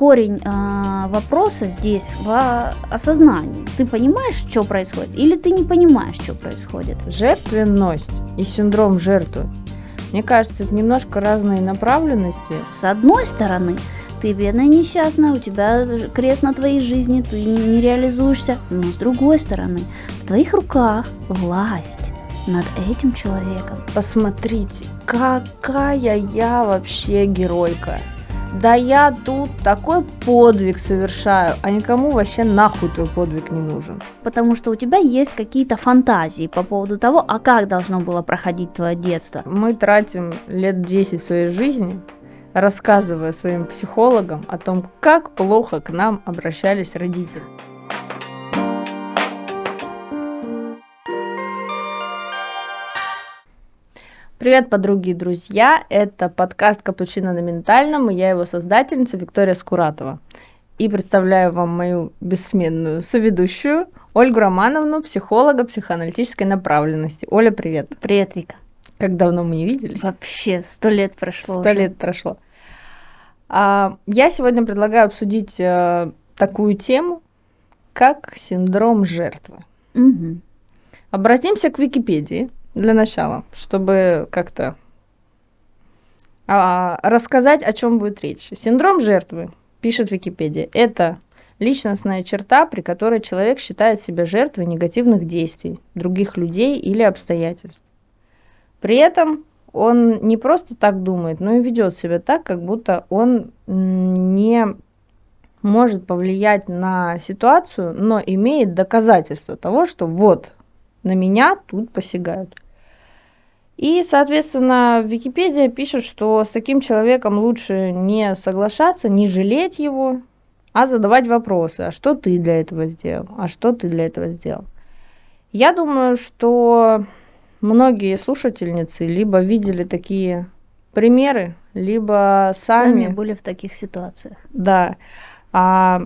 корень э, вопроса здесь в осознании. Ты понимаешь, что происходит, или ты не понимаешь, что происходит? Жертвенность и синдром жертвы. Мне кажется, это немножко разные направленности. С одной стороны, ты бедная несчастная, у тебя крест на твоей жизни, ты не реализуешься. Но с другой стороны, в твоих руках власть над этим человеком. Посмотрите, какая я вообще геройка. Да я тут такой подвиг совершаю, а никому вообще нахуй твой подвиг не нужен. Потому что у тебя есть какие-то фантазии по поводу того, а как должно было проходить твое детство. Мы тратим лет 10 своей жизни, рассказывая своим психологам о том, как плохо к нам обращались родители. Привет, подруги и друзья! Это подкаст «Капучино на ментальном» и я его создательница Виктория Скуратова. И представляю вам мою бессменную соведущую Ольгу Романовну, психолога психоаналитической направленности. Оля, привет! Привет, Вика! Как давно мы не виделись? Вообще, сто лет прошло Сто лет прошло. А, я сегодня предлагаю обсудить а, такую тему, как синдром жертвы. Угу. Обратимся к Википедии – для начала, чтобы как-то а, рассказать, о чем будет речь. Синдром жертвы, пишет Википедия, это личностная черта, при которой человек считает себя жертвой негативных действий других людей или обстоятельств. При этом он не просто так думает, но и ведет себя так, как будто он не может повлиять на ситуацию, но имеет доказательства того, что вот на меня тут посягают. И, соответственно, Википедия пишет, что с таким человеком лучше не соглашаться, не жалеть его, а задавать вопросы. А что ты для этого сделал? А что ты для этого сделал? Я думаю, что многие слушательницы либо видели такие примеры, либо сами, сами были в таких ситуациях. Да. А,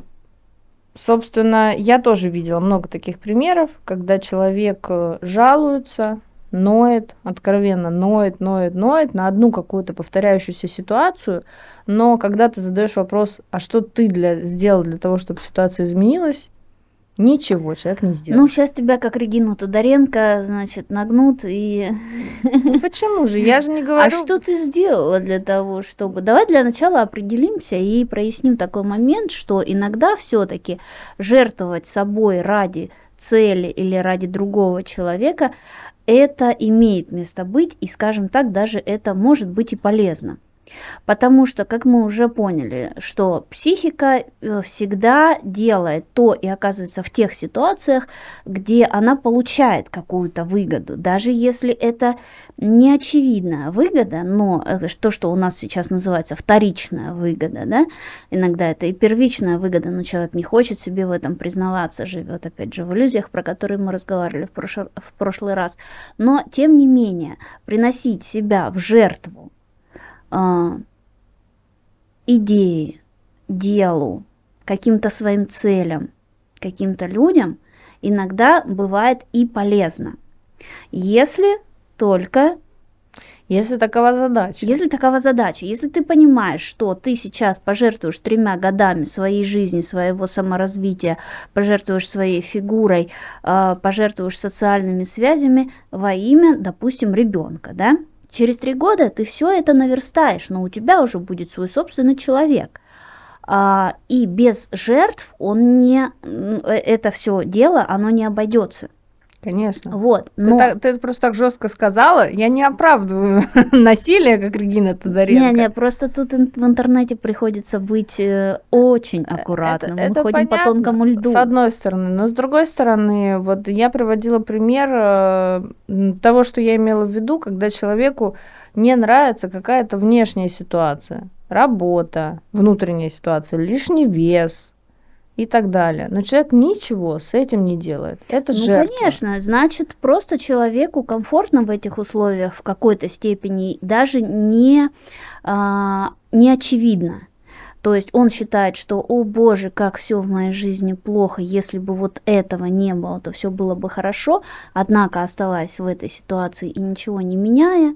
собственно, я тоже видела много таких примеров, когда человек э, жалуется, ноет, откровенно ноет, ноет, ноет на одну какую-то повторяющуюся ситуацию, но когда ты задаешь вопрос, а что ты для, сделал для того, чтобы ситуация изменилась, Ничего человек не сделал. Ну, сейчас тебя, как Регину Тодоренко, значит, нагнут и... Ну, почему же? Я же не говорю... А что ты сделала для того, чтобы... Давай для начала определимся и проясним такой момент, что иногда все таки жертвовать собой ради цели или ради другого человека это имеет место быть, и, скажем так, даже это может быть и полезно. Потому что, как мы уже поняли, что психика э, всегда делает то и оказывается в тех ситуациях, где она получает какую-то выгоду, даже если это не очевидная выгода, но э, то, что у нас сейчас называется вторичная выгода, да, иногда это и первичная выгода, но человек не хочет себе в этом признаваться, живет опять же в иллюзиях, про которые мы разговаривали в, прош... в прошлый раз. Но тем не менее, приносить себя в жертву э, идее, делу, каким-то своим целям, каким-то людям иногда бывает и полезно. Если только если такова задача. Если такова задача, если ты понимаешь, что ты сейчас пожертвуешь тремя годами своей жизни, своего саморазвития, пожертвуешь своей фигурой, а, пожертвуешь социальными связями во имя, допустим, ребенка, да, Через три года ты все это наверстаешь, но у тебя уже будет свой собственный человек. А, и без жертв он не, э, это все дело, оно не обойдется. Конечно. Вот. Но... Ты, так, ты просто так жестко сказала. Я не оправдываю насилие, как Регина Тодоренко. Не, не, просто тут в интернете приходится быть э, очень аккуратным. Это, Мы это ходим понятно, по тонкому льду. С одной стороны. Но с другой стороны, вот я приводила пример э, того, что я имела в виду, когда человеку не нравится какая-то внешняя ситуация. Работа, внутренняя ситуация, лишний вес, и так далее. Но человек ничего с этим не делает. Это ну, жертва. конечно, значит, просто человеку комфортно в этих условиях в какой-то степени, даже не, а, не очевидно. То есть он считает, что, о боже, как все в моей жизни плохо, если бы вот этого не было, то все было бы хорошо. Однако, оставаясь в этой ситуации и ничего не меняя,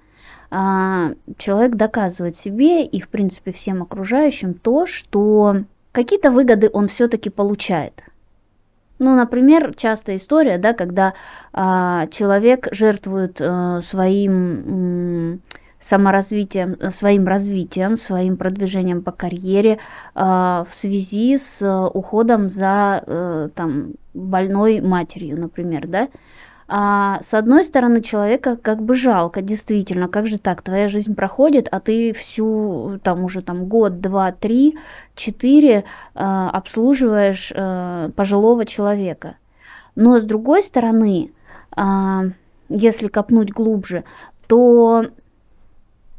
а, человек доказывает себе и, в принципе, всем окружающим то, что какие-то выгоды он все-таки получает. Ну, например, частая история, да, когда а, человек жертвует а, своим саморазвитием, э, своим развитием, своим продвижением по карьере а, в связи с э, уходом за э, там, больной матерью, например, да. А, с одной стороны, человека как бы жалко, действительно, как же так, твоя жизнь проходит, а ты всю, там уже там год, два, три, четыре а, обслуживаешь а, пожилого человека. Но с другой стороны, а, если копнуть глубже, то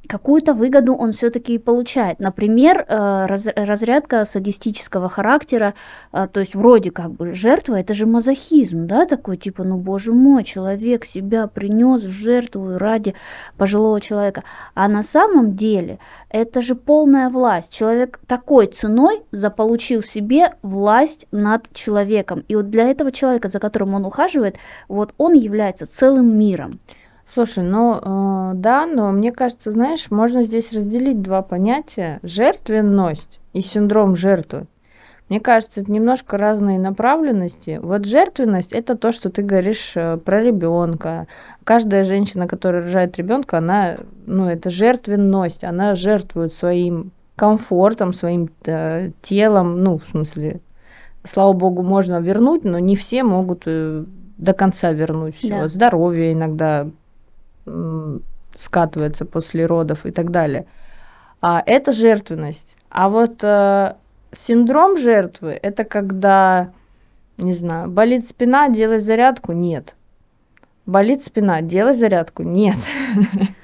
какую-то выгоду он все-таки получает. Например, э, раз, разрядка садистического характера, э, то есть вроде как бы жертва, это же мазохизм, да, такой типа, ну боже мой, человек себя принес в жертву ради пожилого человека. А на самом деле это же полная власть. Человек такой ценой заполучил себе власть над человеком. И вот для этого человека, за которым он ухаживает, вот он является целым миром. Слушай, ну э, да, но мне кажется, знаешь, можно здесь разделить два понятия: жертвенность и синдром жертвы. Мне кажется, это немножко разные направленности. Вот жертвенность это то, что ты говоришь э, про ребенка. Каждая женщина, которая рожает ребенка, она, ну, это жертвенность, она жертвует своим комфортом, своим э, телом, ну, в смысле, слава богу, можно вернуть, но не все могут э, до конца вернуть все. Да. Здоровье иногда скатывается после родов и так далее. А это жертвенность. А вот э, синдром жертвы это когда, не знаю, болит спина, делай зарядку, нет. Болит спина, делай зарядку, нет.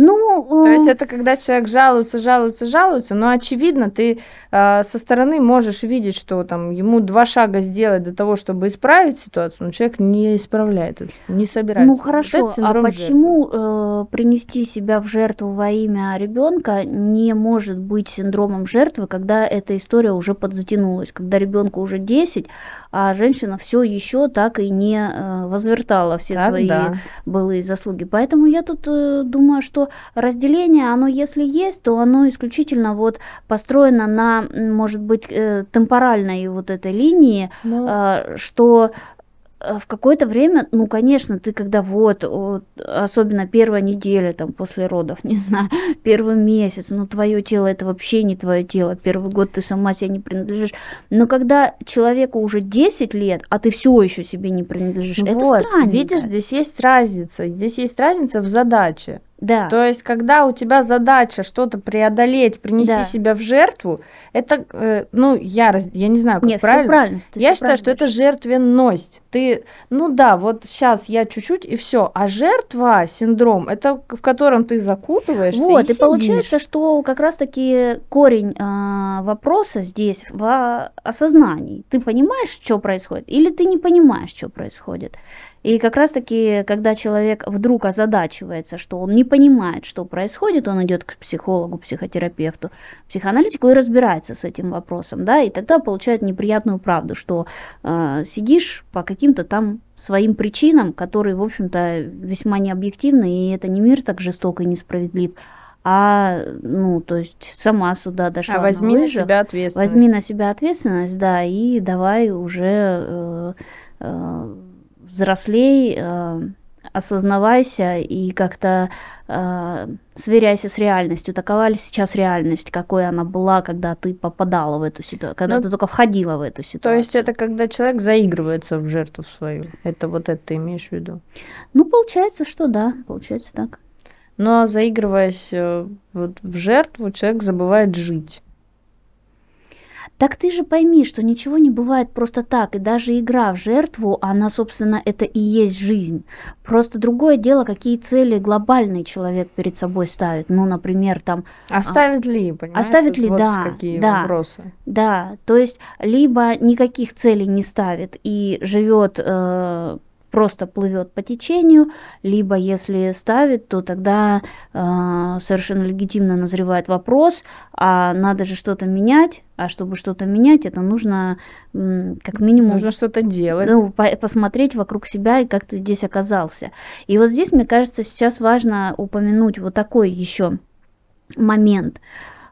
Ну, то есть э, это когда человек жалуется, жалуется, жалуется, но очевидно, ты э, со стороны можешь видеть, что там ему два шага сделать для того, чтобы исправить ситуацию, но человек не исправляет не собирается. Ну хорошо, вот а почему э, принести себя в жертву во имя ребенка не может быть синдромом жертвы, когда эта история уже подзатянулась, когда ребенку уже 10, а женщина все еще так и не э, возвертала все так, свои да. былые заслуги. Поэтому я тут э, думаю, что разделение, оно если есть, то оно исключительно вот построено на, может быть, э, темпоральной вот этой линии, Но... Ну. э, что Э, в какое-то время, ну, конечно, ты когда вот, вот, особенно первая неделя там после родов, не знаю, первый месяц, ну, твое тело это вообще не твое тело, первый год ты сама себе не принадлежишь. Но когда человеку уже 10 лет, а ты все еще себе не принадлежишь, вот, это странно. Видишь, здесь есть разница, здесь есть разница в задаче. Да. То есть, когда у тебя задача что-то преодолеть, принести да. себя в жертву, это, э, ну, я, я не знаю, как Нет, правильно. правильно я считаю, что это жертвенность. Ты, ну да, вот сейчас я чуть-чуть и все. А жертва, синдром, это в котором ты закутываешься. Вот, и, и получается, что как раз-таки корень э, вопроса здесь в осознании. Ты понимаешь, что происходит, или ты не понимаешь, что происходит. И как раз-таки, когда человек вдруг озадачивается, что он не понимает, что происходит, он идет к психологу, психотерапевту, психоаналитику и разбирается с этим вопросом, да, и тогда получает неприятную правду, что э, сидишь по каким-то там своим причинам, которые, в общем-то, весьма необъективны, и это не мир так жесток и несправедлив, а, ну, то есть сама сюда дошла. А возьми на, на себя ответственность. Возьми на себя ответственность, да, и давай уже э, э, взрослей, э, осознавайся и как-то э, сверяйся с реальностью. Такова ли сейчас реальность, какой она была, когда ты попадала в эту ситуацию, когда ну, ты только входила в эту ситуацию. То есть это когда человек заигрывается в жертву свою. Это вот это ты имеешь в виду? Ну, получается, что да, получается так. Но заигрываясь э, вот в жертву, человек забывает жить. Так ты же пойми, что ничего не бывает просто так, и даже игра в жертву, она, собственно, это и есть жизнь. Просто другое дело, какие цели глобальный человек перед собой ставит. Ну, например, там... Оставит а, ли, понимаешь? Оставит ли, вот да. какие да, вопросы. Да, то есть либо никаких целей не ставит и живет э, просто плывет по течению, либо если ставит, то тогда э, совершенно легитимно назревает вопрос, а надо же что-то менять, а чтобы что-то менять, это нужно как минимум... Нужно что-то делать. Ну, по посмотреть вокруг себя и как ты здесь оказался. И вот здесь, мне кажется, сейчас важно упомянуть вот такой еще момент.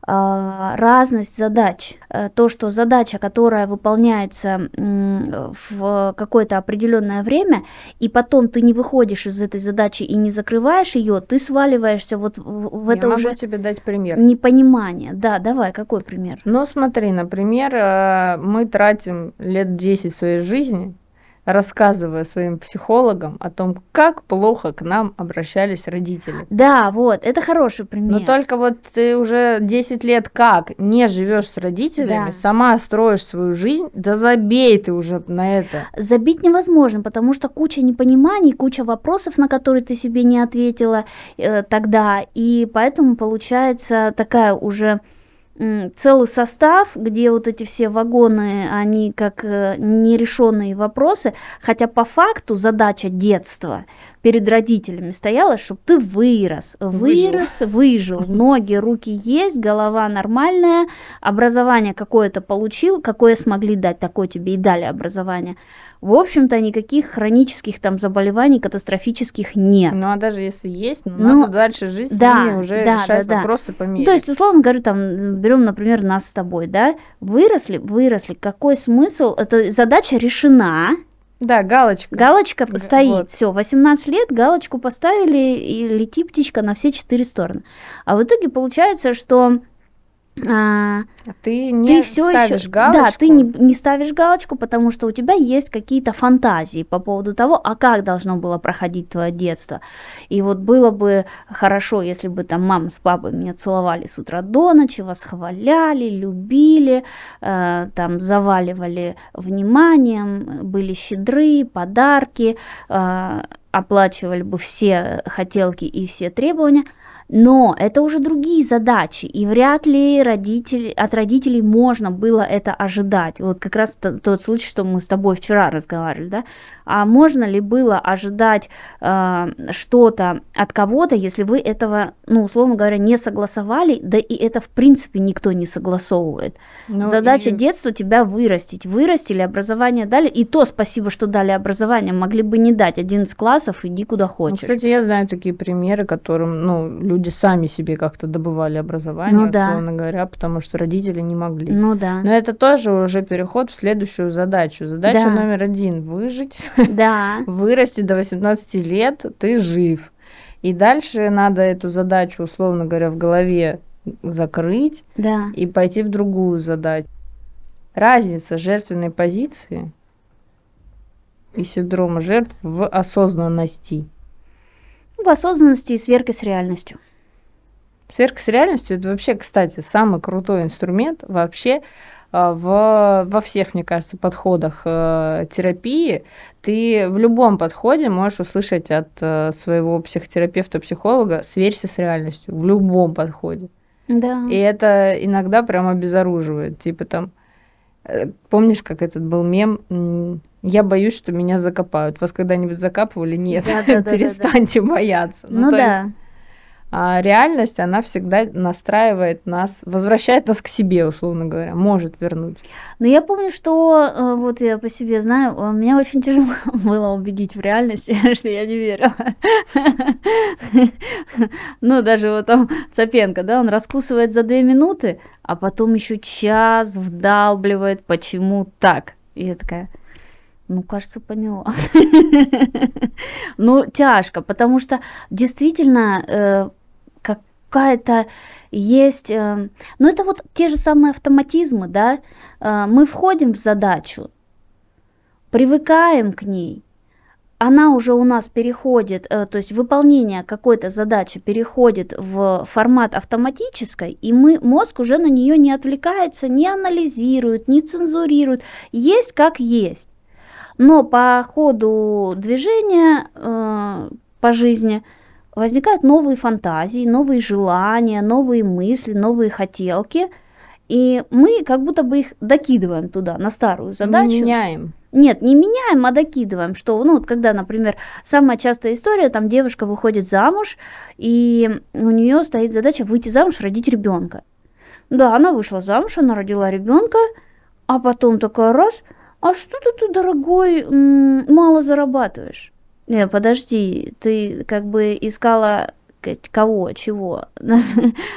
А, разность задач. Э, то, что задача, которая выполняется в какое-то определенное время, и потом ты не выходишь из этой задачи и не закрываешь ее, ты сваливаешься вот в, это Я уже могу тебе дать пример. непонимание. Да, давай, какой пример? Ну, смотри, например, э, мы тратим лет 10 своей жизни рассказывая своим психологам о том, как плохо к нам обращались родители. Да, вот, это хороший пример. Но только вот ты уже 10 лет как не живешь с родителями, Да. сама строишь свою жизнь, да забей ты уже на это. Забить невозможно, потому что куча непониманий, куча вопросов, на которые ты себе не ответила э, тогда, и поэтому получается такая уже целый состав, где вот эти все вагоны, они как э, нерешенные вопросы, хотя по факту задача детства перед родителями стояла, чтобы ты вырос, Выжил. вырос, выжил, ноги, руки есть, голова нормальная, образование какое-то получил, какое смогли дать, такое тебе и дали образование. В общем-то, никаких хронических там заболеваний катастрофических нет. Ну а даже если есть, ну, Ну, надо дальше жить с да, ними, уже да, решать да, да. вопросы по мере. То есть, условно говорю, там, берем, например, нас с тобой, да, выросли, выросли, какой смысл, это задача решена, да, галочка. галочка стоит, вот. все, 18 лет, галочку поставили, и лети птичка на все четыре стороны. А в итоге получается, что а, А ты не ты все ставишь еще, галочку. да, ты не, не ставишь галочку, потому что у тебя есть какие-то фантазии по поводу того, а как должно было проходить твое детство. И вот было бы хорошо, если бы там мама с папой меня целовали с утра до ночи, восхваляли, любили, э, там заваливали вниманием, были щедры, подарки, э, оплачивали бы все хотелки и все требования. Но это уже другие задачи, и вряд ли родители, от родителей можно было это ожидать. Вот как раз тот случай, что мы с тобой вчера разговаривали, да? А можно ли было ожидать э, что-то от кого-то, если вы этого, ну, условно говоря, не согласовали, да и это в принципе никто не согласовывает. Ну, Задача и- детства тебя вырастить. Вырастили, образование дали, и то спасибо, что дали образование, могли бы не дать 11 классов, иди куда Ну, хочешь. кстати, я знаю такие примеры, которым, ну, люди сами себе как-то добывали образование, Ну да. условно говоря, потому что родители не могли. Ну да. Но это тоже уже переход в следующую задачу. Задача Да. номер один – выжить, Да. вырасти до 18 лет, ты жив. И дальше надо эту задачу, условно говоря, в голове закрыть Да. и пойти в другую задачу. Разница жертвенной позиции и синдрома жертв в осознанности. В осознанности и сверке с реальностью. Сверка с реальностью это вообще, кстати, самый крутой инструмент вообще а, в, во всех, мне кажется, подходах э, терапии. Ты в любом подходе можешь услышать от э, своего психотерапевта, психолога «сверься с реальностью» в любом подходе. Да. И это иногда прям обезоруживает. Типа там, э, помнишь, как этот был мем? Я боюсь, что меня закопают. Вас когда-нибудь закапывали? Нет. Перестаньте бояться. Ну есть да. а реальность, она всегда настраивает нас, возвращает нас к себе, условно говоря, может вернуть. Но я помню, что э, вот я по себе знаю, меня очень тяжело было убедить в реальности, что я не верила. Ну, даже вот там Цапенко, да, он раскусывает за две минуты, а потом еще час вдалбливает, почему так. И я такая, ну, кажется, поняла. Ну, тяжко, потому что действительно э, какая-то есть... э, ну, это вот те же самые автоматизмы, да? Э, мы входим в задачу, привыкаем к ней, она уже у нас переходит, то есть выполнение какой-то задачи переходит в формат автоматической, и мы, мозг уже на нее не отвлекается, не анализирует, не цензурирует, есть как есть. Но по ходу движения э, по жизни возникают новые фантазии, новые желания, новые мысли, новые хотелки, и мы как будто бы их докидываем туда, на старую задачу. Меняем. Нет, не меняем, а докидываем, что, ну, вот когда, например, самая частая история, там девушка выходит замуж, и у нее стоит задача выйти замуж, родить ребенка. Да, она вышла замуж, она родила ребенка, а потом такая раз, а что-то ты, дорогой, м, мало зарабатываешь. Не, подожди, ты как бы искала кого, чего.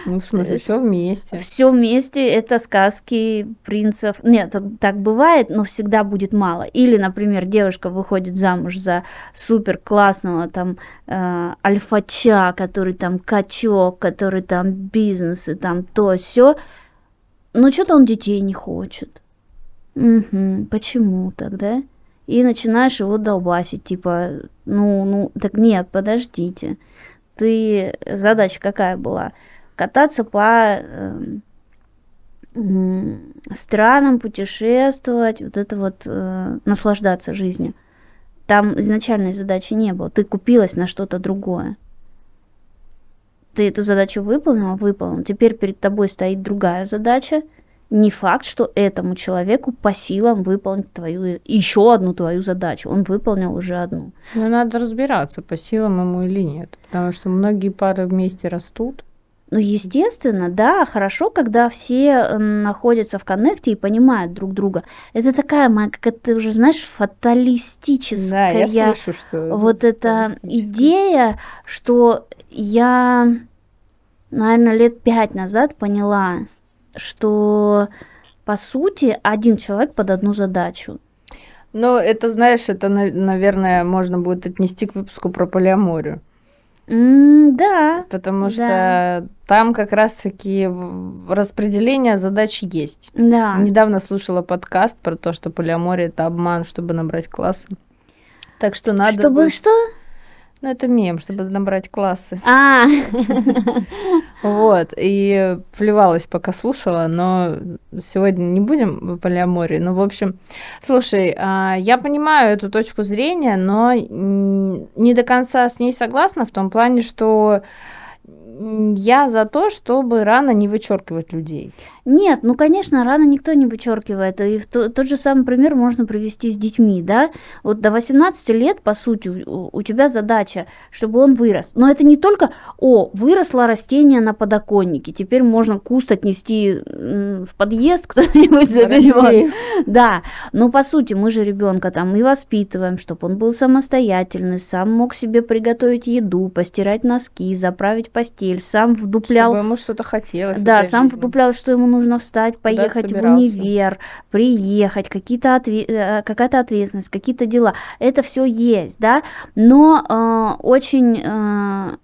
Ну, в смысле, все вместе. Все вместе это сказки принцев. Нет, так, так бывает, но всегда будет мало. Или, например, девушка выходит замуж за супер классного там э, альфача, который там качок, который там бизнес и там то все. Но что-то он детей не хочет. Угу, почему тогда? И начинаешь его долбасить, типа, ну, ну, так нет, подождите. Ты, задача какая была? Кататься по э, странам, путешествовать, вот это вот, э, наслаждаться жизнью. Там изначальной задачи не было. Ты купилась на что-то другое. Ты эту задачу выполнила, выполнила. Теперь перед тобой стоит другая задача – не факт, что этому человеку по силам выполнить твою еще одну твою задачу. Он выполнил уже одну. Но надо разбираться, по силам ему или нет. Потому что многие пары вместе растут. Ну, естественно, да, хорошо, когда все находятся в коннекте и понимают друг друга. Это такая моя, как это уже, знаешь, фаталистическая. Да, я слышу, что вот эта идея, что я, наверное, лет пять назад поняла, что по сути один человек под одну задачу. Ну, это, знаешь, это, наверное, можно будет отнести к выпуску про полиаморию. Mm, да. Потому да. что там как раз-таки распределение задач есть. Да. Недавно слушала подкаст про то, что полиамория это обман, чтобы набрать классы. Так что надо. Чтобы будет... что? Ну, это мем, чтобы набрать классы. А. Вот, и плевалась, пока слушала, но сегодня не будем в полиамории. Ну, в общем, слушай, а, я понимаю эту точку зрения, но не до конца с ней согласна в том плане, что я за то, чтобы рано не вычеркивать людей. Нет, ну, конечно, рано никто не вычеркивает. И в то, тот же самый пример можно привести с детьми, да. Вот до 18 лет, по сути, у, у тебя задача, чтобы он вырос. Но это не только, о, выросло растение на подоконнике, теперь можно куст отнести в подъезд, кто-нибудь заберет. Да, но по сути мы же ребенка там и воспитываем, чтобы он был самостоятельный, сам мог себе приготовить еду, постирать носки, заправить постель постель, сам вдуплял... Чтобы ему что-то хотелось. Да, сам жизни. вдуплял, что ему нужно встать, поехать в универ, приехать, какие-то отве... Э, какая-то ответственность, какие-то дела. Это все есть, да, но э, очень э,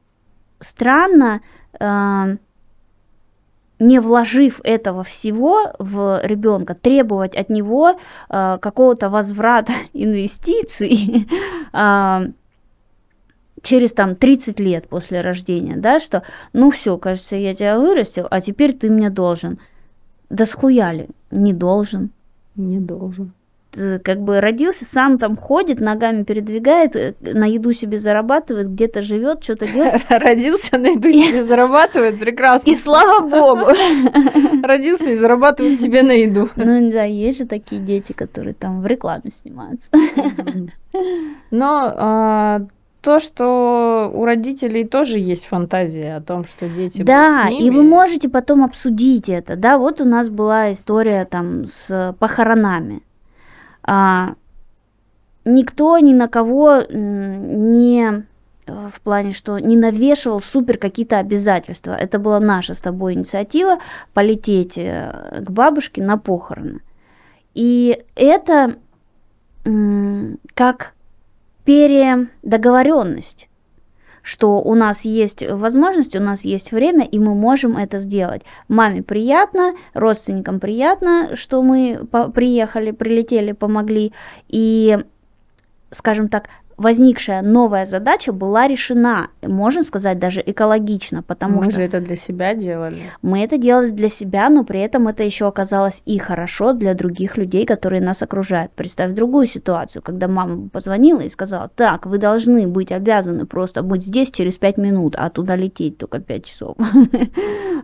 странно... Э, не вложив этого всего в ребенка, требовать от него э, какого-то возврата инвестиций, э, через там 30 лет после рождения, да, что ну все, кажется, я тебя вырастил, а теперь ты мне должен. Да схуяли, не должен. Не должен. Ты, как бы родился, сам там ходит, ногами передвигает, э, на еду себе зарабатывает, где-то живет, что-то делает. Родился, на еду себе зарабатывает, прекрасно. И слава богу. Родился и зарабатывает себе на еду. Ну да, есть же такие дети, которые там в рекламе снимаются. Но а, то, что у родителей тоже есть фантазия о том, что дети да, будут с ними. и вы можете потом обсудить это, да, вот у нас была история там с похоронами. А, никто ни на кого не в плане, что не навешивал супер какие-то обязательства. Это была наша с тобой инициатива полететь э, к бабушке на похороны. И это как передоговоренность что у нас есть возможность, у нас есть время, и мы можем это сделать. Маме приятно, родственникам приятно, что мы приехали, прилетели, помогли, и, скажем так, возникшая новая задача была решена, можно сказать, даже экологично, потому мы что... Мы же это для себя делали. Мы это делали для себя, но при этом это еще оказалось и хорошо для других людей, которые нас окружают. Представь другую ситуацию, когда мама позвонила и сказала, так, вы должны быть обязаны просто быть здесь через пять минут, а туда лететь только пять часов.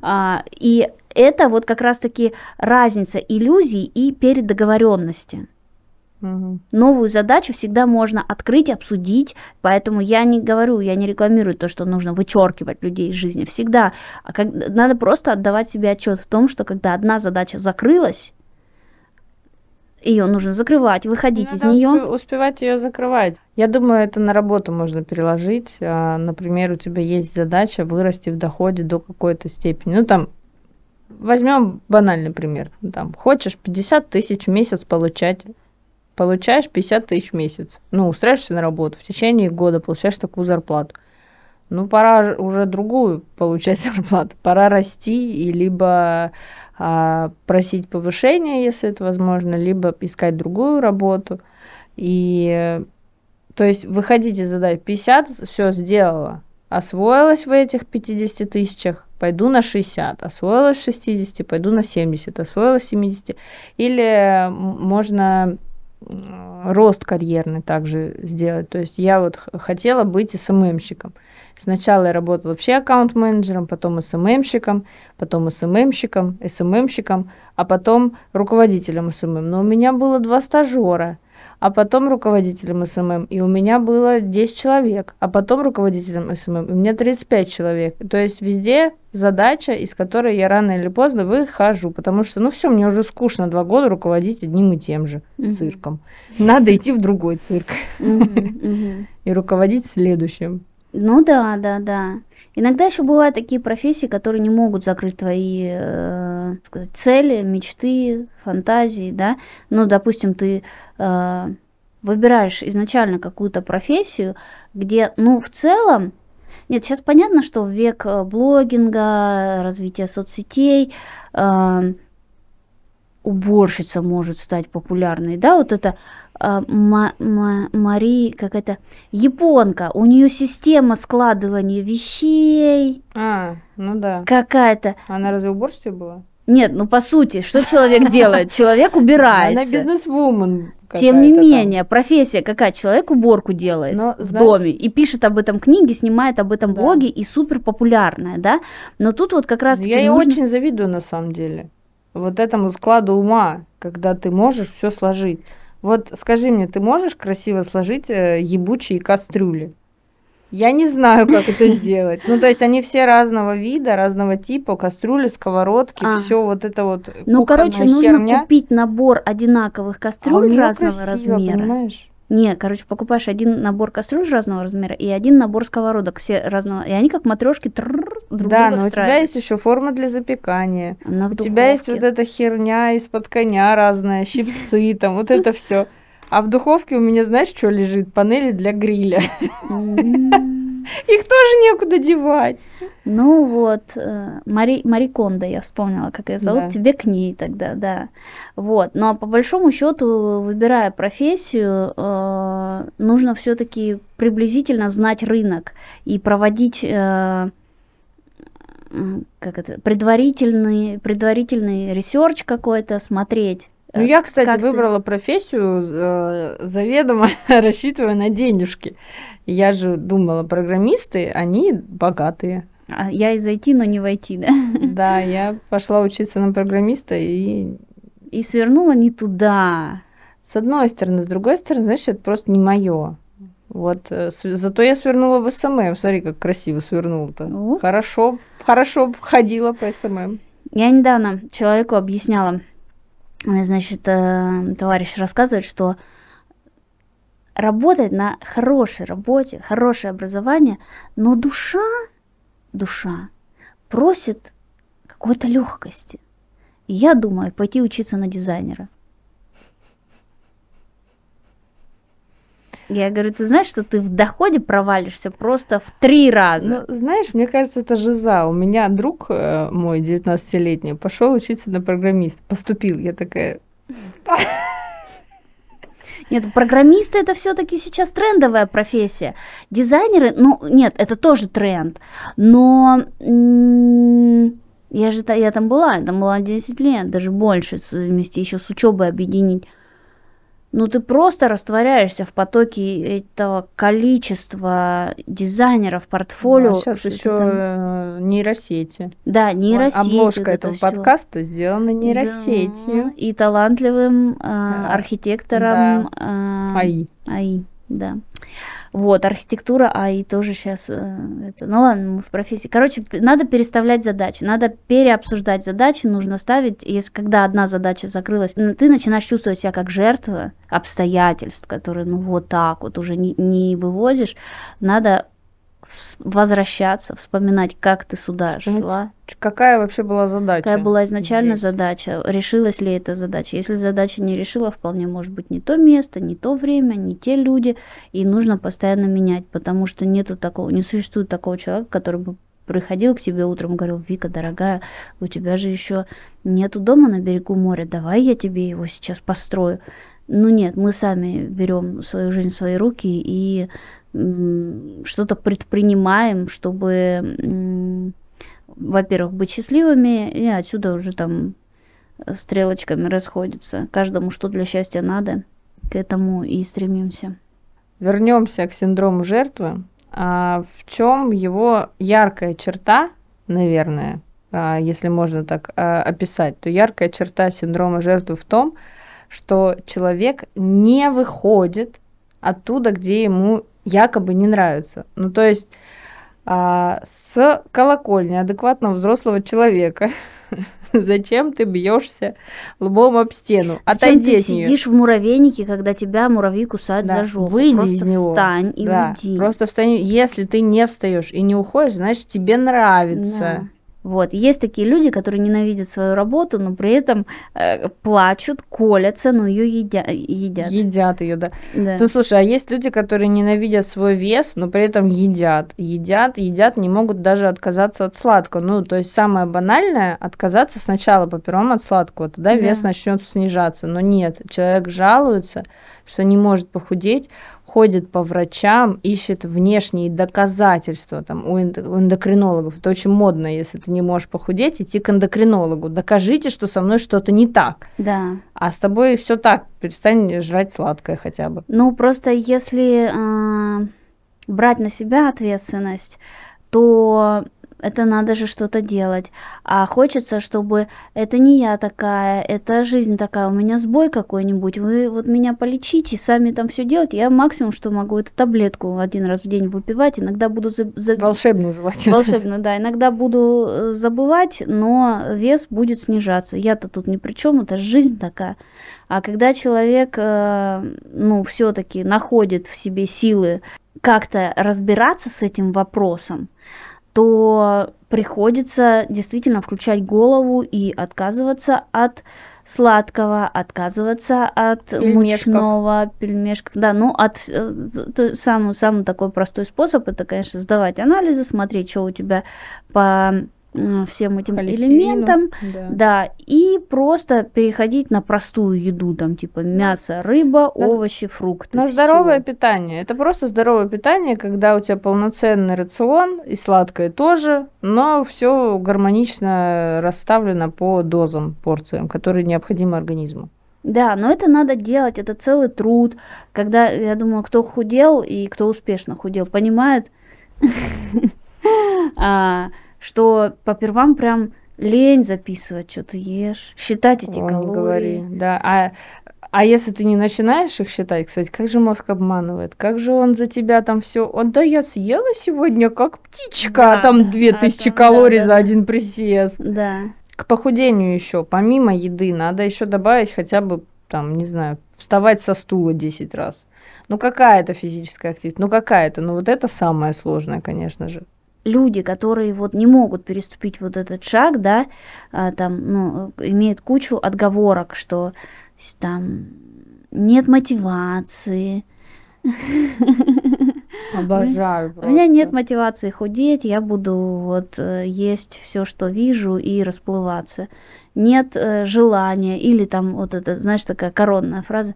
А, и это вот как раз-таки разница иллюзий и передоговоренности. Угу. Новую задачу всегда можно открыть, обсудить, поэтому я не говорю, я не рекламирую то, что нужно вычеркивать людей из жизни. Всегда а как, надо просто отдавать себе отчет в том, что когда одна задача закрылась, ее нужно закрывать, выходить из Надо нее. успе- успевать ее закрывать. Я думаю, это на работу можно переложить. А, Например, у тебя есть задача вырасти в доходе до какой-то степени. Ну, там, возьмем банальный пример. Там, хочешь 50 тысяч в месяц получать, получаешь 50 тысяч в месяц. Ну, устраиваешься на работу, в течение года получаешь такую зарплату. Ну, пора уже другую получать зарплату. Пора расти и либо а, просить повышения, если это возможно, либо искать другую работу. И то есть выходить из задач 50, все сделала, освоилась в этих 50 тысячах, пойду на 60, освоилась в 60, пойду на 70, освоилась в 70. Или можно рост карьерный также сделать. То есть я вот хотела быть СММщиком. Сначала я работала вообще аккаунт-менеджером, потом СММщиком, потом СММщиком, СММщиком, а потом руководителем SMM. Но у меня было два стажера, а потом руководителем SMM, и у меня было 10 человек, а потом руководителем SMM, и у меня 35 человек. То есть везде задача, из которой я рано или поздно выхожу, потому что, ну все, мне уже скучно два года руководить одним и тем же Мгм. цирком. Надо идти в другой цирк и руководить следующим. Ну да, да, да. Иногда еще бывают такие профессии, которые не могут закрыть твои э, сказать, цели, мечты, фантазии, да. Ну, допустим, ты э, выбираешь изначально какую-то профессию, где, ну, в целом, нет, сейчас понятно, что в век э, блогинга, развития соцсетей э, уборщица может стать популярной, да, вот это Ма- Ма- Мари какая-то японка, у нее система складывания вещей А, ну да. какая-то. Она разве уборщицей была? Нет, ну по сути, что человек делает? Человек Она убирается. бизнес-вумен. Тем не какая-то там. менее, профессия какая? Человек уборку делает Но, в знаешь- доме и пишет об этом книги, снимает об этом Да. блоги и супер популярная, да? Но тут вот как раз Я ей очень завидую на самом деле. Вот этому складу ума, когда ты можешь все сложить. Вот скажи мне, ты можешь красиво сложить э, ебучие кастрюли? Я не знаю, как это сделать. Ну, то есть они все разного вида, разного типа, кастрюли, сковородки, А. все вот это вот Ну, короче, нужно херня. купить набор одинаковых А кастрюль неё разного красиво, размера. понимаешь? Не, короче, покупаешь один набор кастрюль разного размера и один набор сковородок, все разного. И они как матрешки друг Да, но у тебя есть еще форма для запекания. Она У тебя есть вот духовке. эта херня из-под коня разная, щипцы, там вот это все. А в духовке у меня, знаешь, что лежит? Панели для гриля. Их тоже некуда девать. Ну вот, э, Мари, Мари Кондо, я вспомнила, как ее зовут, Да. тебе к ней тогда, да. Вот, но по большому счету, выбирая профессию, э, нужно все-таки приблизительно знать рынок и проводить э, как это, предварительный, предварительный research какой-то, смотреть. Ну, э, я, кстати, как ты- выбрала профессию э, заведомо рассчитывая на денежки. Я же думала, программисты, они богатые. А я из IT, но не войти, да? Да, я пошла учиться на программиста, и И свернула не туда. с одной стороны, с другой стороны, знаешь, это просто не мое. Вот, э, зато я свернула в SMM. Смотри, как красиво свернула-то. Хорошо, хорошо ходила по SMM. Я недавно человеку объясняла, значит, э, товарищ рассказывает, что работать на хорошей работе, хорошее образование, но душа, душа просит какой-то легкости. Я думаю пойти учиться на дизайнера. Я говорю, ты знаешь, что ты в доходе провалишься просто в три раза. Ну, знаешь, мне кажется, это жиза. У меня друг э, мой, 19-летний, пошел учиться на программиста. Поступил. Я такая, Нет, программисты это все-таки сейчас трендовая профессия. Дизайнеры, ну нет, это тоже тренд. Но я же я там была, там была 10 лет, даже больше, вместе еще с учебой объединить. Ну ты просто растворяешься в потоке этого количества дизайнеров, портфолио. сейчас что ты еще там- нейросети. Да, Вон, нейросети. Обложка вот это этого всё. подкаста сделана нейросетью. Да, и талантливым э, Да. архитектором э, АИ. АИ, да. Вот, архитектура, а и тоже сейчас это. Ну ладно, мы в профессии. Короче, надо переставлять задачи, надо переобсуждать задачи, нужно ставить, если когда одна задача закрылась, ты начинаешь чувствовать себя как жертва обстоятельств, которые, ну, вот так вот уже не, не вывозишь, надо возвращаться, вспоминать, как ты сюда шла, Какая вообще была задача? какая была изначально здесь? задача, решилась ли эта задача. Если задача не решила, вполне может быть не то место, не то время, не те люди, и нужно постоянно менять, потому что нету такого, не существует такого человека, который бы приходил к тебе утром и говорил, Вика, дорогая, у тебя же еще нету дома на берегу моря, давай я тебе его сейчас построю. Ну нет, мы сами берем свою жизнь в свои руки и что-то предпринимаем, чтобы, во-первых, быть счастливыми, и отсюда уже там стрелочками расходятся. Каждому, что для счастья надо, к этому и стремимся. Вернемся к синдрому жертвы. А в чем его яркая черта, наверное, а, если можно так а, описать, то яркая черта синдрома жертвы в том, что человек не выходит оттуда, где ему якобы не нравится. Ну, то есть а, с колокольни адекватного взрослого человека зачем ты бьешься лбом об стену? Зачем Отойди ты от нее. сидишь в муравейнике, когда тебя муравьи кусают Да, за жопу? выйди Просто из него. встань и Да, уйди. Просто встань. Если ты не встаешь и не уходишь, значит тебе Да. Вот, есть такие люди, которые ненавидят свою работу, но при этом э, плачут, колятся, но ее едят. Едят ее, да. Да. Ну слушай, а есть люди, которые ненавидят свой вес, но при этом едят. Едят, едят, не могут даже отказаться от сладкого. Ну, то есть самое банальное отказаться сначала по первому от сладкого, тогда Да. вес начнет снижаться. Но нет, человек жалуется, что не может похудеть, ходит по врачам, ищет внешние доказательства там, у, энд- у эндокринологов. Это очень модно, если ты не можешь похудеть, идти к эндокринологу. Докажите, что со мной что-то не так. Да. А с тобой все так, перестань жрать сладкое хотя бы. Ну, просто если э, брать на себя ответственность, то это надо же что-то делать. А хочется, чтобы это не я такая, это жизнь такая, у меня сбой какой-нибудь, вы вот меня полечите, сами там все делать. Я максимум, что могу, это таблетку один раз в день выпивать, иногда буду за- за- Волшебную желательно. Волшебно, да. Иногда буду э, забывать, но вес будет снижаться. Я-то тут ни при чем, это жизнь такая. А когда человек, э, ну, все-таки находит в себе силы как-то разбираться с этим вопросом, то приходится действительно включать голову и отказываться от сладкого, отказываться от Пельмешков. мучного, пельмешков. Да, ну, от э, т- самый, самый такой простой способ, это, конечно, сдавать анализы, смотреть, что у тебя по всем этим элементам, да. да, и просто переходить на простую еду, там, типа мясо, рыба, На- овощи, фрукты. На всё. здоровое питание. Это просто здоровое питание, когда у тебя полноценный рацион и сладкое тоже, но все гармонично расставлено по дозам, порциям, которые необходимы организму. Да, но это надо делать, это целый труд. Когда, я думаю, кто худел и кто успешно худел, понимают, а, что по первам прям лень записывать, что ты ешь, считать эти О, не говори. калории. Да. А, а если ты не начинаешь их считать, кстати, как же мозг обманывает? Как же он за тебя там все? Он, да я съела сегодня как птичка, Да, а там да, 2000 а там, калорий да, за да, один присест. Да. К похудению еще, помимо еды, надо еще добавить хотя бы, там, не знаю, вставать со стула 10 раз. Ну, какая-то физическая активность, ну, какая-то, ну, вот это самое сложное, конечно же. Люди, которые вот не могут переступить вот этот шаг, да, а, там, ну, имеют кучу отговорок, что там нет мотивации, Обожаю у меня нет мотивации худеть, я буду вот э, есть все, что вижу и расплываться. Нет э, желания или там вот это, знаешь, такая коронная фраза.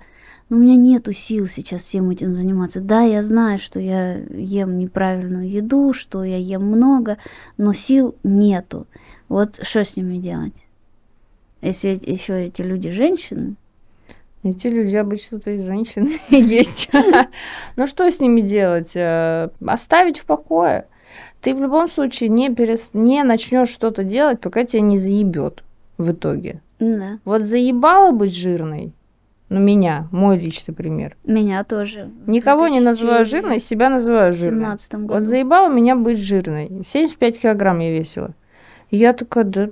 Ну, у меня нету сил сейчас всем этим заниматься. Да, я знаю, что я ем неправильную еду, что я ем много, но сил нету. Вот что с ними делать? Если еще эти люди женщины, Эти люди обычно-то и женщины есть. Ну, что с ними делать? Э, Оставить в покое. Ты в любом случае не, перес... не начнешь что-то делать, пока тебя не заебет в итоге. да, Вот заебало быть жирной, Ну, меня, мой личный пример. Меня тоже. в Никого не называю жирной, себя называю жирной. 2017 Вот году. заебало меня быть жирной. 75 килограмм я весила. И я такая, да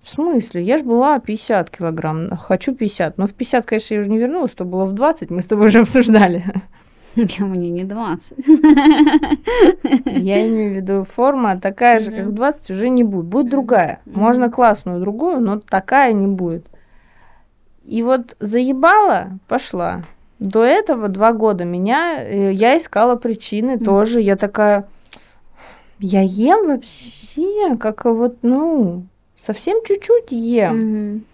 в смысле? Я же была 50 килограмм, хочу 50. Но в 50, конечно, я уже не вернулась, то было в 20, мы с тобой уже обсуждали. Мне не 20. Я имею в виду, форма такая же, как в Мгм. 20, уже не будет. Будет другая. Можно классную другую, но такая не будет. И вот заебала, пошла. До этого два года меня, э, я искала причины Мгм. тоже. Я такая, я ем вообще, как вот, ну, совсем чуть-чуть ем. Мгм.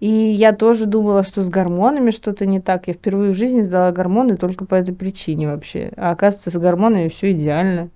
И я тоже думала, что с гормонами что-то не так. Я впервые в жизни сдала гормоны только по этой причине вообще. А оказывается, с гормонами все идеально.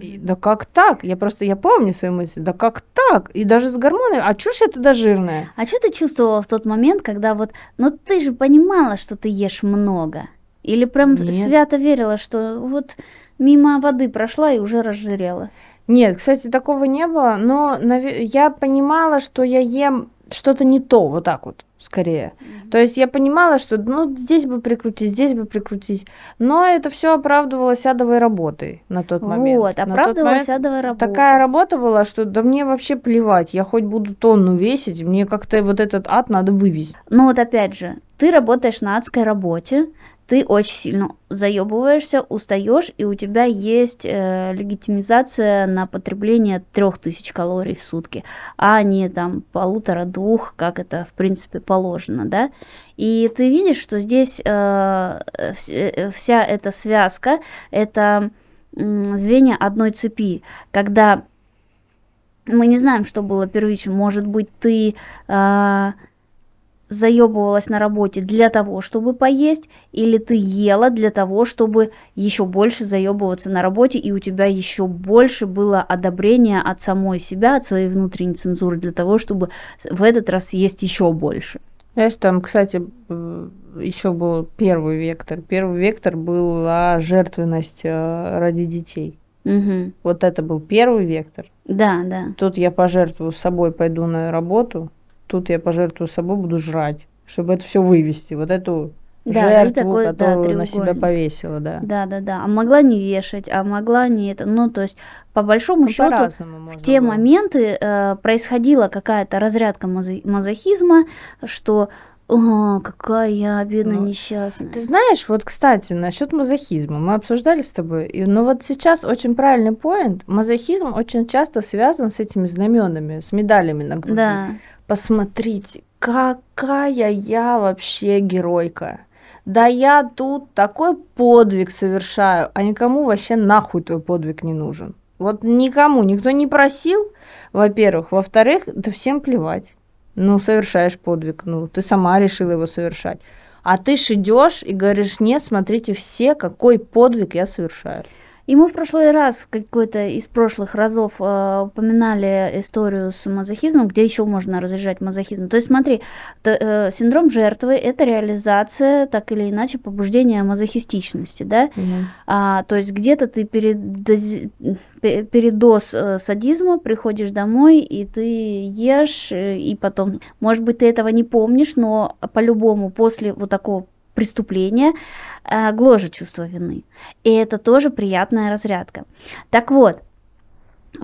И Да как так? Я просто, я помню свои мысли. Да как так? И даже с гормонами. А чё ж я тогда жирная? А что ты чувствовала в тот момент, когда вот, ну ты же понимала, что ты ешь много? Или прям Нет. свято верила, что вот мимо воды прошла и уже разжирела? Нет, кстати, такого не было. Но я понимала, что я ем что-то не то, вот так вот, скорее. То есть я понимала, что ну здесь бы прикрутить, здесь бы прикрутить. Но это все оправдывалось адовой работой на тот момент. Вот, На тот оправдывалась момент адовая работа. Такая работа была, что да мне вообще плевать, я хоть буду тонну весить, мне как-то вот этот ад надо вывести. Ну вот опять же, ты работаешь на адской работе, ты очень сильно заебываешься, устаешь, и у тебя есть э, легитимизация на потребление 3000 калорий в сутки, а не там полутора-двух, как это в принципе положено, да? И ты видишь, что здесь э, вс- э, вся эта связка, это м, звенья одной цепи, когда мы не знаем, что было первичным. Может быть, ты э, заебывалась на работе для того, чтобы поесть, или ты ела для того, чтобы еще больше заебываться на работе, и у тебя еще больше было одобрения от самой себя, от своей внутренней цензуры для того, чтобы в этот раз есть еще больше. Знаешь, там, кстати, еще был первый вектор. Первый вектор была жертвенность э, ради детей. Мгм. Вот это был первый вектор. Да, да. Тут я пожертвую собой, пойду на работу. Тут я пожертвую собой, буду жрать, чтобы это все вывести. Вот эту Да, жертву, такой, да, которую на себя повесила, да. Да, да, да. А могла не вешать, а могла не это. Ну, то есть, по большому Ну, счету, в те было. моменты э, происходила какая-то разрядка мазо- мазохизма, что «О, какая я бедная, Ну, несчастная. Ты знаешь, вот, кстати, насчет мазохизма, мы обсуждали с тобой, и, но вот сейчас очень правильный поинт. Мазохизм очень часто связан с этими знаменами, с медалями на груди. Да. Посмотрите, какая я вообще геройка. Да я тут такой подвиг совершаю, а никому вообще нахуй твой подвиг не нужен. Вот никому, никто не просил, во-первых. Во-вторых, да всем плевать. Ну, совершаешь подвиг, ну, ты сама решила его совершать. А ты ж идешь и говоришь, нет, смотрите все, какой подвиг я совершаю. И мы в прошлый раз, какой-то из прошлых разов, э, упоминали историю с мазохизмом, где еще можно разряжать мазохизм. То есть смотри, т- э, синдром жертвы – это реализация, так или иначе, побуждения мазохистичности, да? А, то есть где-то ты передози- пе- передоз э, садизма, приходишь домой, и ты ешь, э, и потом, может быть, ты этого не помнишь, но по-любому после вот такого преступления э, гложет чувство вины. И это тоже приятная разрядка. Так вот,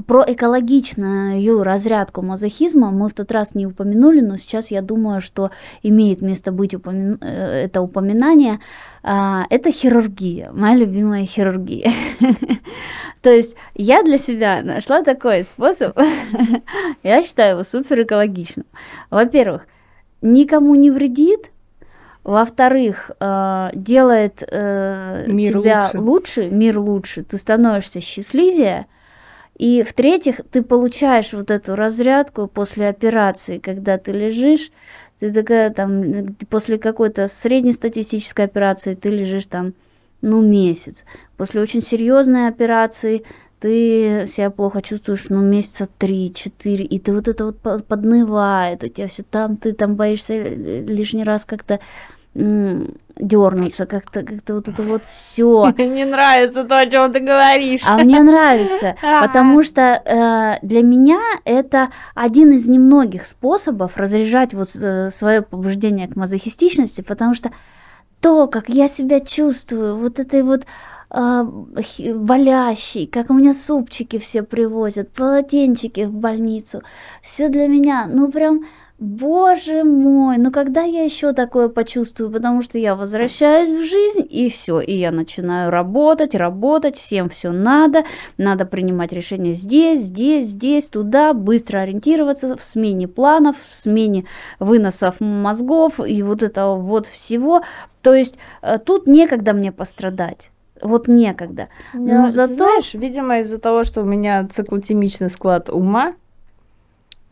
про экологичную разрядку мазохизма мы в тот раз не упомянули, но сейчас я думаю, что имеет место быть упомя- э, это упоминание. А, Это хирургия, моя любимая хирургия. То есть я для себя нашла такой способ, я считаю его супер экологичным. Во-первых, никому не вредит, во-вторых, э, делает э, Мир тебя лучше. лучше, мир лучше, ты становишься счастливее. И в-третьих, ты получаешь вот эту разрядку после операции, когда ты лежишь, ты такая там, после какой-то среднестатистической операции ты лежишь там, ну, месяц. После очень серьезной операции ты себя плохо чувствуешь, ну, месяца три-четыре, и ты вот это вот по- поднывает, у тебя все там, ты там боишься лишний раз как-то дернуться, как-то как-то вот это вот все. Не нравится то, о чем ты говоришь. А мне нравится, потому что э, для меня это один из немногих способов разряжать вот э, свое побуждение к мазохистичности, потому что то, как я себя чувствую, вот этой вот э, болящий, как у меня супчики все привозят, полотенчики в больницу, все для меня, ну прям Боже мой, ну когда я еще такое почувствую, потому что я возвращаюсь в жизнь и все, и я начинаю работать, работать, всем все надо, надо принимать решения здесь, здесь, здесь, туда, быстро ориентироваться в смене планов, в смене выносов мозгов и вот этого вот всего. То есть э, тут некогда мне пострадать. Вот некогда. Но зато... Ты знаешь, видимо, из-за того, что у меня циклотемичный склад ума,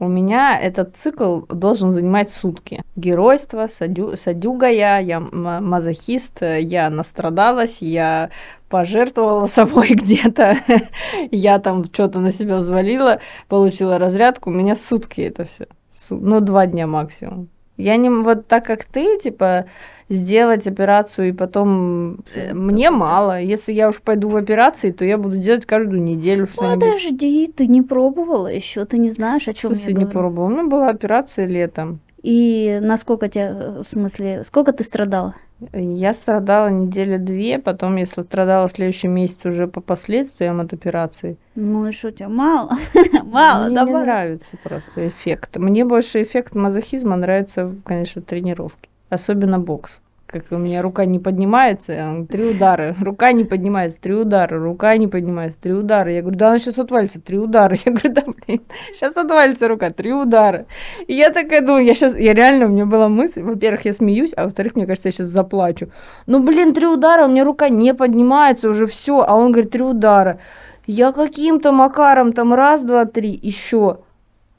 у меня этот цикл должен занимать сутки. Геройство, садю, садюга я, я мазохист, я настрадалась, я пожертвовала собой где-то, я там что-то на себя взвалила, получила разрядку, у меня сутки это все. Ну, два дня максимум. Я не вот так, как ты, типа, сделать операцию и потом э, мне мало. Если я уж пойду в операции, то я буду делать каждую неделю что-нибудь. Подожди, ты не пробовала еще, ты не знаешь, о чем я не пробовала. У меня была операция летом. И насколько тебя, в смысле, сколько ты страдала? Я страдала недели две, потом я страдала следующий месяц уже по последствиям от операции. Ну и что, тебя мало? мало, Мне не нравится просто эффект. Мне больше эффект мазохизма нравится, конечно, тренировки особенно бокс. Как у меня рука не поднимается, три удара, рука не поднимается, три удара, рука не поднимается, три удара. Я говорю, да она сейчас отвалится, три удара. Я говорю, да, блин, сейчас отвалится рука, три удара. И я такая думаю, я сейчас, я реально, у меня была мысль, во-первых, я смеюсь, а во-вторых, мне кажется, я сейчас заплачу. Ну, блин, три удара, у меня рука не поднимается уже все, а он говорит, три удара. Я каким-то макаром там раз, два, три, еще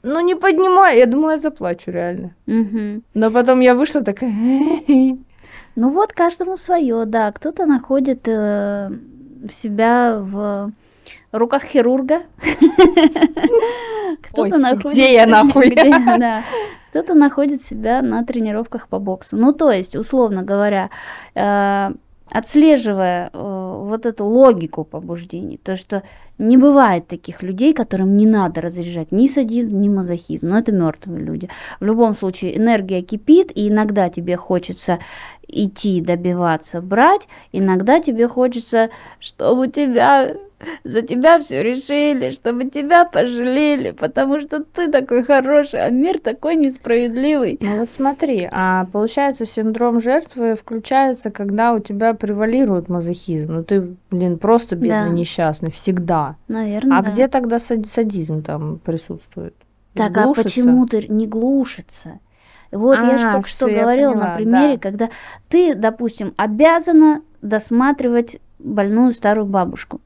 ну не поднимай. Я думала, я заплачу реально. Угу. Но потом я вышла такая... Ну вот, каждому свое, да. Кто-то находит э, себя в руках хирурга. Кто-то находит... Где я нахуй? Кто-то находит себя на тренировках по боксу. Ну, то есть, условно говоря, э, отслеживая э, вот эту логику побуждений, то что не бывает таких людей, которым не надо разряжать ни садизм, ни мазохизм, но это мертвые люди. В любом случае энергия кипит, и иногда тебе хочется идти, добиваться, брать, иногда тебе хочется, чтобы тебя за тебя все решили, чтобы тебя пожалели, потому что ты такой хороший, а мир такой несправедливый. Ну вот смотри, а получается синдром жертвы включается, когда у тебя превалирует мазохизм. Ну ты, блин, просто бедный да. несчастный всегда. Наверное. А да. где тогда садизм там присутствует? Так, глушится? а почему ты не глушится? Вот а, я же только что говорила поняла, на примере, да. когда ты, допустим, обязана досматривать больную старую бабушку.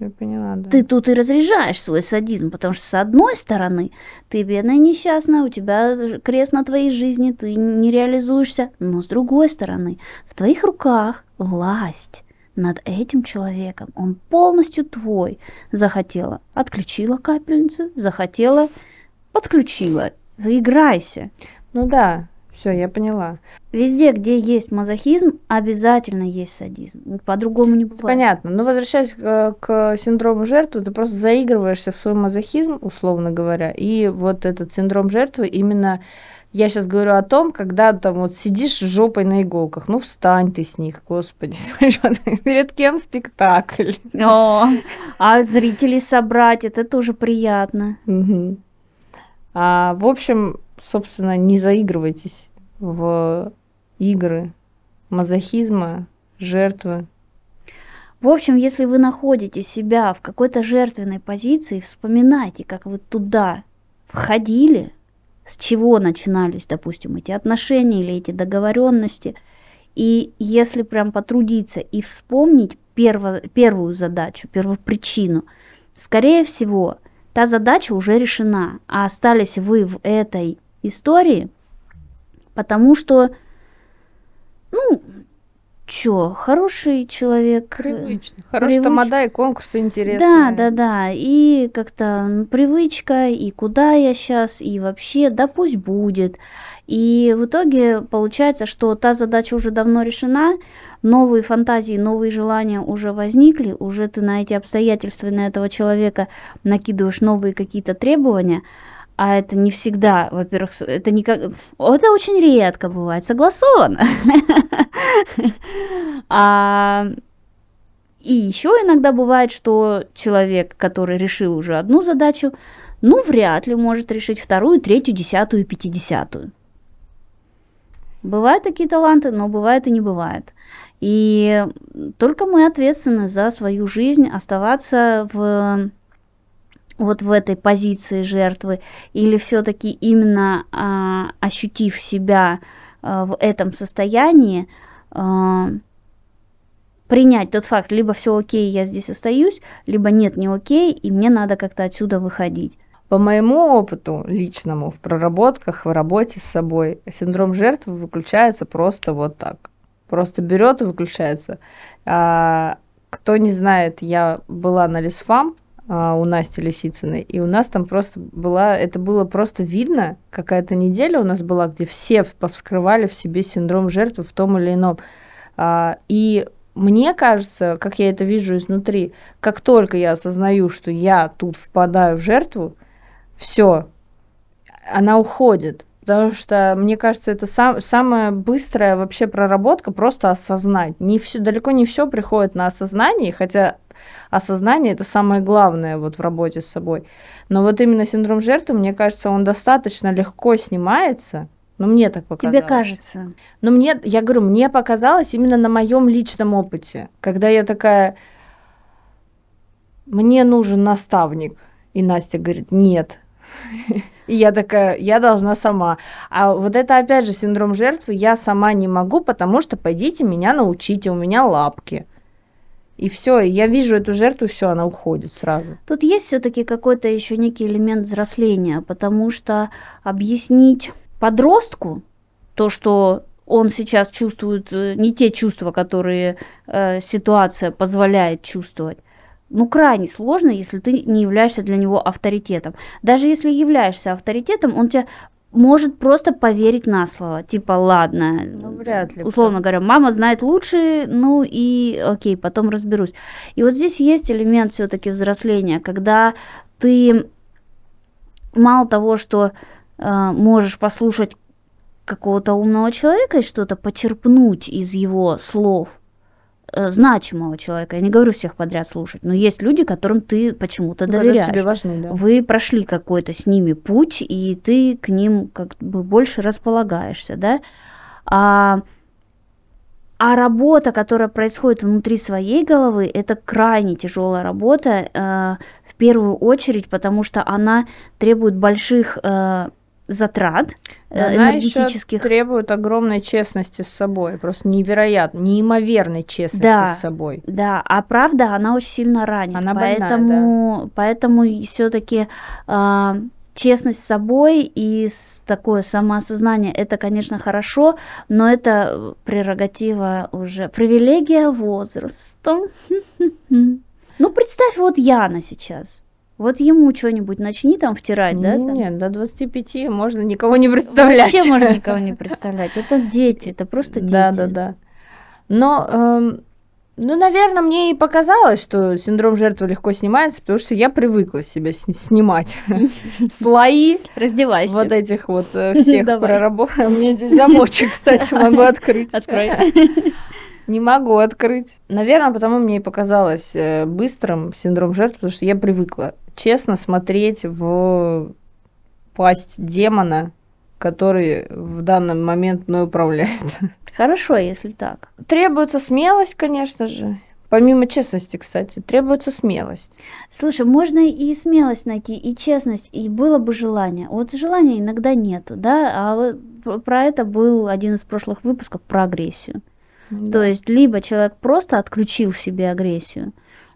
Я поняла, да. Ты тут и разряжаешь свой садизм, потому что с одной стороны ты бедная несчастная, у тебя крест на твоей жизни, ты не реализуешься, но с другой стороны в твоих руках власть над этим человеком, он полностью твой. Захотела, отключила капельницы, захотела, подключила. Играйся. Ну да, все, я поняла. Везде, где есть мазохизм, обязательно есть садизм. По-другому не бывает. Понятно. Но возвращаясь к, к синдрому жертвы, ты просто заигрываешься в свой мазохизм, условно говоря. И вот этот синдром жертвы именно я сейчас говорю о том, когда там вот сидишь жопой на иголках, ну встань ты с них, господи, перед кем спектакль. О, а зрителей собрать, это тоже приятно. Угу. А, в общем, собственно, не заигрывайтесь в игры мазохизма, жертвы. В общем, если вы находите себя в какой-то жертвенной позиции, вспоминайте, как вы туда входили, с чего начинались, допустим, эти отношения или эти договоренности. И если прям потрудиться и вспомнить перво, первую задачу, первую причину, скорее всего, та задача уже решена, а остались вы в этой истории, потому что, ну, чё, хороший человек. э, Привычно. Хороший привыч- тамада и конкурсы интересные. Да, да, да. И как-то привычка, и куда я сейчас, и вообще, да пусть будет. И в итоге получается, что та задача уже давно решена, новые фантазии, новые желания уже возникли, уже ты на эти обстоятельства, на этого человека накидываешь новые какие-то требования, а это не всегда, во-первых, это не как... Это очень редко бывает согласовано. А и еще иногда бывает, что человек, который решил уже одну задачу, ну, вряд ли может решить вторую, третью, десятую пятидесятую. Бывают такие таланты, но бывает и не бывает. И только мы ответственны за свою жизнь оставаться в вот в этой позиции жертвы, или все-таки именно а, ощутив себя а, в этом состоянии, а, принять тот факт, либо все окей, я здесь остаюсь, либо нет, не окей, и мне надо как-то отсюда выходить. По моему опыту личному в проработках, в работе с собой, синдром жертвы выключается просто вот так. Просто берет и выключается. А, кто не знает, я была на Лисфам у Насти Лисицыной, и у нас там просто была, это было просто видно, какая-то неделя у нас была, где все повскрывали в себе синдром жертвы в том или ином. А, и мне кажется, как я это вижу изнутри, как только я осознаю, что я тут впадаю в жертву, все, она уходит. Потому что, мне кажется, это сам, самая быстрая вообще проработка просто осознать. Не всё, далеко не все приходит на осознание, хотя осознание это самое главное вот в работе с собой. Но вот именно синдром жертвы, мне кажется, он достаточно легко снимается. Ну, мне так показалось. Тебе кажется. Но мне, я говорю, мне показалось именно на моем личном опыте, когда я такая, мне нужен наставник, и Настя говорит, нет. И я такая, я должна сама. А вот это опять же синдром жертвы, я сама не могу, потому что пойдите меня научите, у меня лапки. И все, я вижу эту жертву, все, она уходит сразу. Тут есть все-таки какой-то еще некий элемент взросления, потому что объяснить подростку то, что он сейчас чувствует э, не те чувства, которые э, ситуация позволяет чувствовать, ну, крайне сложно, если ты не являешься для него авторитетом. Даже если являешься авторитетом, он тебе может просто поверить на слово. Типа, ладно, Ну, вряд ли. условно говоря, мама знает лучше, ну и окей, потом разберусь. И вот здесь есть элемент все-таки взросления, когда ты мало того, что э, можешь послушать какого-то умного человека и что-то почерпнуть из его слов, значимого человека. Я не говорю всех подряд слушать, но есть люди, которым ты почему-то доверяешь. тебе важны, да. Вы прошли какой-то с ними путь, и ты к ним как бы больше располагаешься, да? А, а работа, которая происходит внутри своей головы, это крайне тяжелая работа, э, в первую очередь, потому что она требует больших э, затрат э, Она энергетических. требует огромной честности с собой, просто невероятно, неимоверной честности Да. с собой. Да, а правда, она очень сильно ранит. Она больная, поэтому, поэтому все-таки честность с собой и такое самоосознание это, конечно, хорошо, но это э, прерогатива уже привилегия возраста. Ну, представь, вот Яна сейчас. Вот ему что-нибудь начни там втирать, да? Не, там. Нет, до 25 можно никого не представлять. Вообще можно никого не представлять. Это дети, это просто дети. Да, да, да. Но, эм, ну, наверное, мне и показалось, что синдром жертвы легко снимается, потому что я привыкла себя с- снимать слои Раздевайся. вот этих вот э, всех проработок. У меня здесь замочек, кстати, могу открыть. Открой. Не могу открыть. Наверное, потому мне и показалось э, быстрым синдром жертвы, потому что я привыкла честно смотреть в пасть демона, который в данный момент мной управляет. Хорошо, если так. Требуется смелость, конечно же. Помимо честности, кстати, требуется смелость. Слушай, можно и смелость найти, и честность, и было бы желание. Вот желания иногда нету, да, а про это был один из прошлых выпусков про агрессию. То есть либо человек просто отключил в себе агрессию,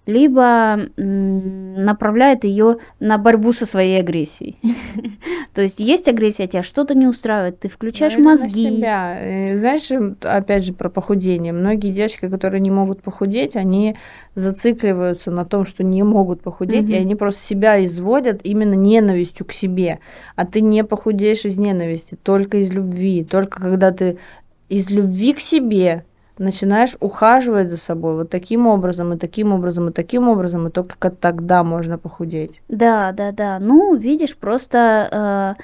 либо направляет ее на борьбу со своей агрессией. То есть есть агрессия, тебя что-то не устраивает, ты включаешь мозги. себя. Знаешь, опять же, про похудение. Многие девочки, которые не могут похудеть, они зацикливаются на том, что не могут похудеть, и они просто себя изводят именно ненавистью к себе. А ты не похудеешь из ненависти, только из любви. Только когда ты из любви к себе начинаешь ухаживать за собой вот таким образом, и таким образом, и таким образом, и только тогда можно похудеть. Да, да, да. Ну, видишь, просто э,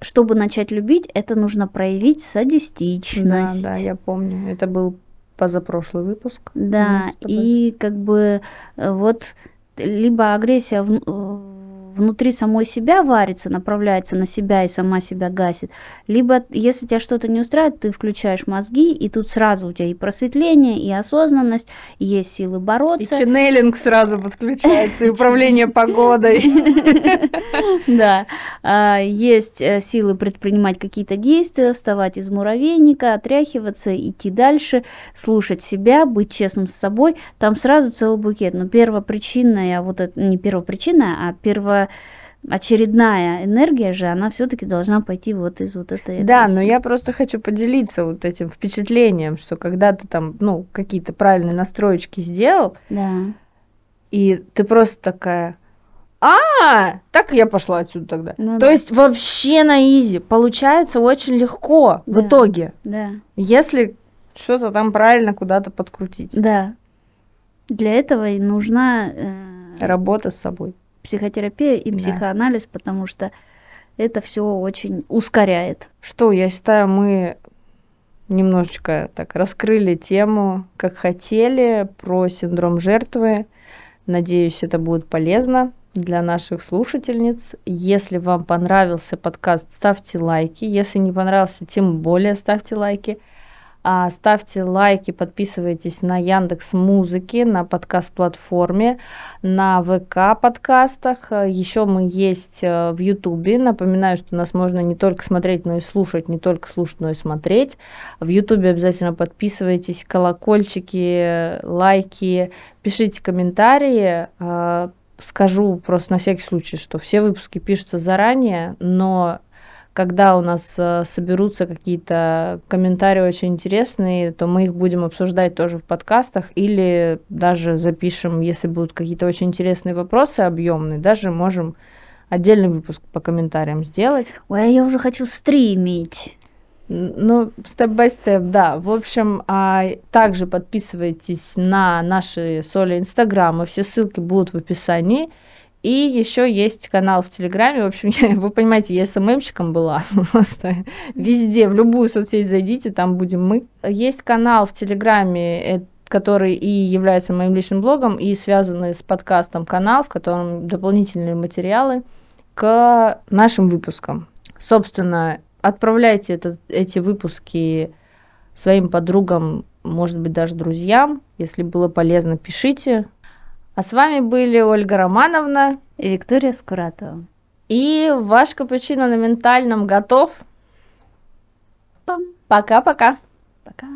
чтобы начать любить, это нужно проявить Да, садистичность. да, я помню. Это был позапрошлый выпуск. Да, и как бы э, вот либо агрессия вн- э, внутри самой себя варится, направляется на себя и сама себя гасит, либо если тебя что-то не устраивает, ты включаешь мозги, и тут сразу у тебя и просветление, и осознанность, и есть силы И бороться. ченнелинг сразу подключается, и управление погодой. Да, а, есть э, силы предпринимать какие-то действия, вставать из муравейника, отряхиваться, идти дальше, слушать себя, быть честным с собой. Там сразу целый букет. Но первопричинная, вот это не первопричинная, а первоочередная энергия же, она все-таки должна пойти вот из вот этой. Да, но агрессии. я просто хочу поделиться вот этим впечатлением, что когда ты там, ну, какие-то правильные настроечки сделал, Да. и ты просто такая, а, так я пошла отсюда тогда. Ну То да. есть вообще на изи. Получается очень легко в Да. итоге, Да. если что-то там правильно куда-то подкрутить. Да. Для этого и нужна э, Работа с собой. Психотерапия и Да. психоанализ, потому что это все очень ускоряет. Что, я считаю, мы немножечко так раскрыли тему, как хотели, про синдром жертвы. Надеюсь, это будет полезно для наших слушательниц. Если вам понравился подкаст, ставьте лайки. Если не понравился, тем более ставьте лайки. А, ставьте лайки, подписывайтесь на Яндекс Музыки, на подкаст-платформе, на ВК подкастах. Еще мы есть э, в Ютубе. Напоминаю, что нас можно не только смотреть, но и слушать, не только слушать, но и смотреть. В Ютубе обязательно подписывайтесь, колокольчики, лайки, пишите комментарии. А, Скажу просто на всякий случай, что все выпуски пишутся заранее, но когда у нас э, соберутся какие-то комментарии очень интересные, то мы их будем обсуждать тоже в подкастах или даже запишем, если будут какие-то очень интересные вопросы объемные, даже можем отдельный выпуск по комментариям сделать. Ой, а я уже хочу стримить. Ну, степ-бай-степ, да. В общем, а, также подписывайтесь на наши соли инстаграмы, все ссылки будут в описании. И еще есть канал в Телеграме. В общем, я, вы понимаете, я СММщиком была. Просто везде, в любую соцсеть зайдите, там будем мы. Есть канал в Телеграме, э, который и является моим личным блогом, и связанный с подкастом канал, в котором дополнительные материалы к нашим выпускам. Собственно, отправляйте это- эти выпуски своим подругам, может быть, даже друзьям. Если было полезно, пишите. А с вами были Ольга Романовна И Виктория Скуратова. и ваш капучино на ментальном готов. Пока-пока. Пока.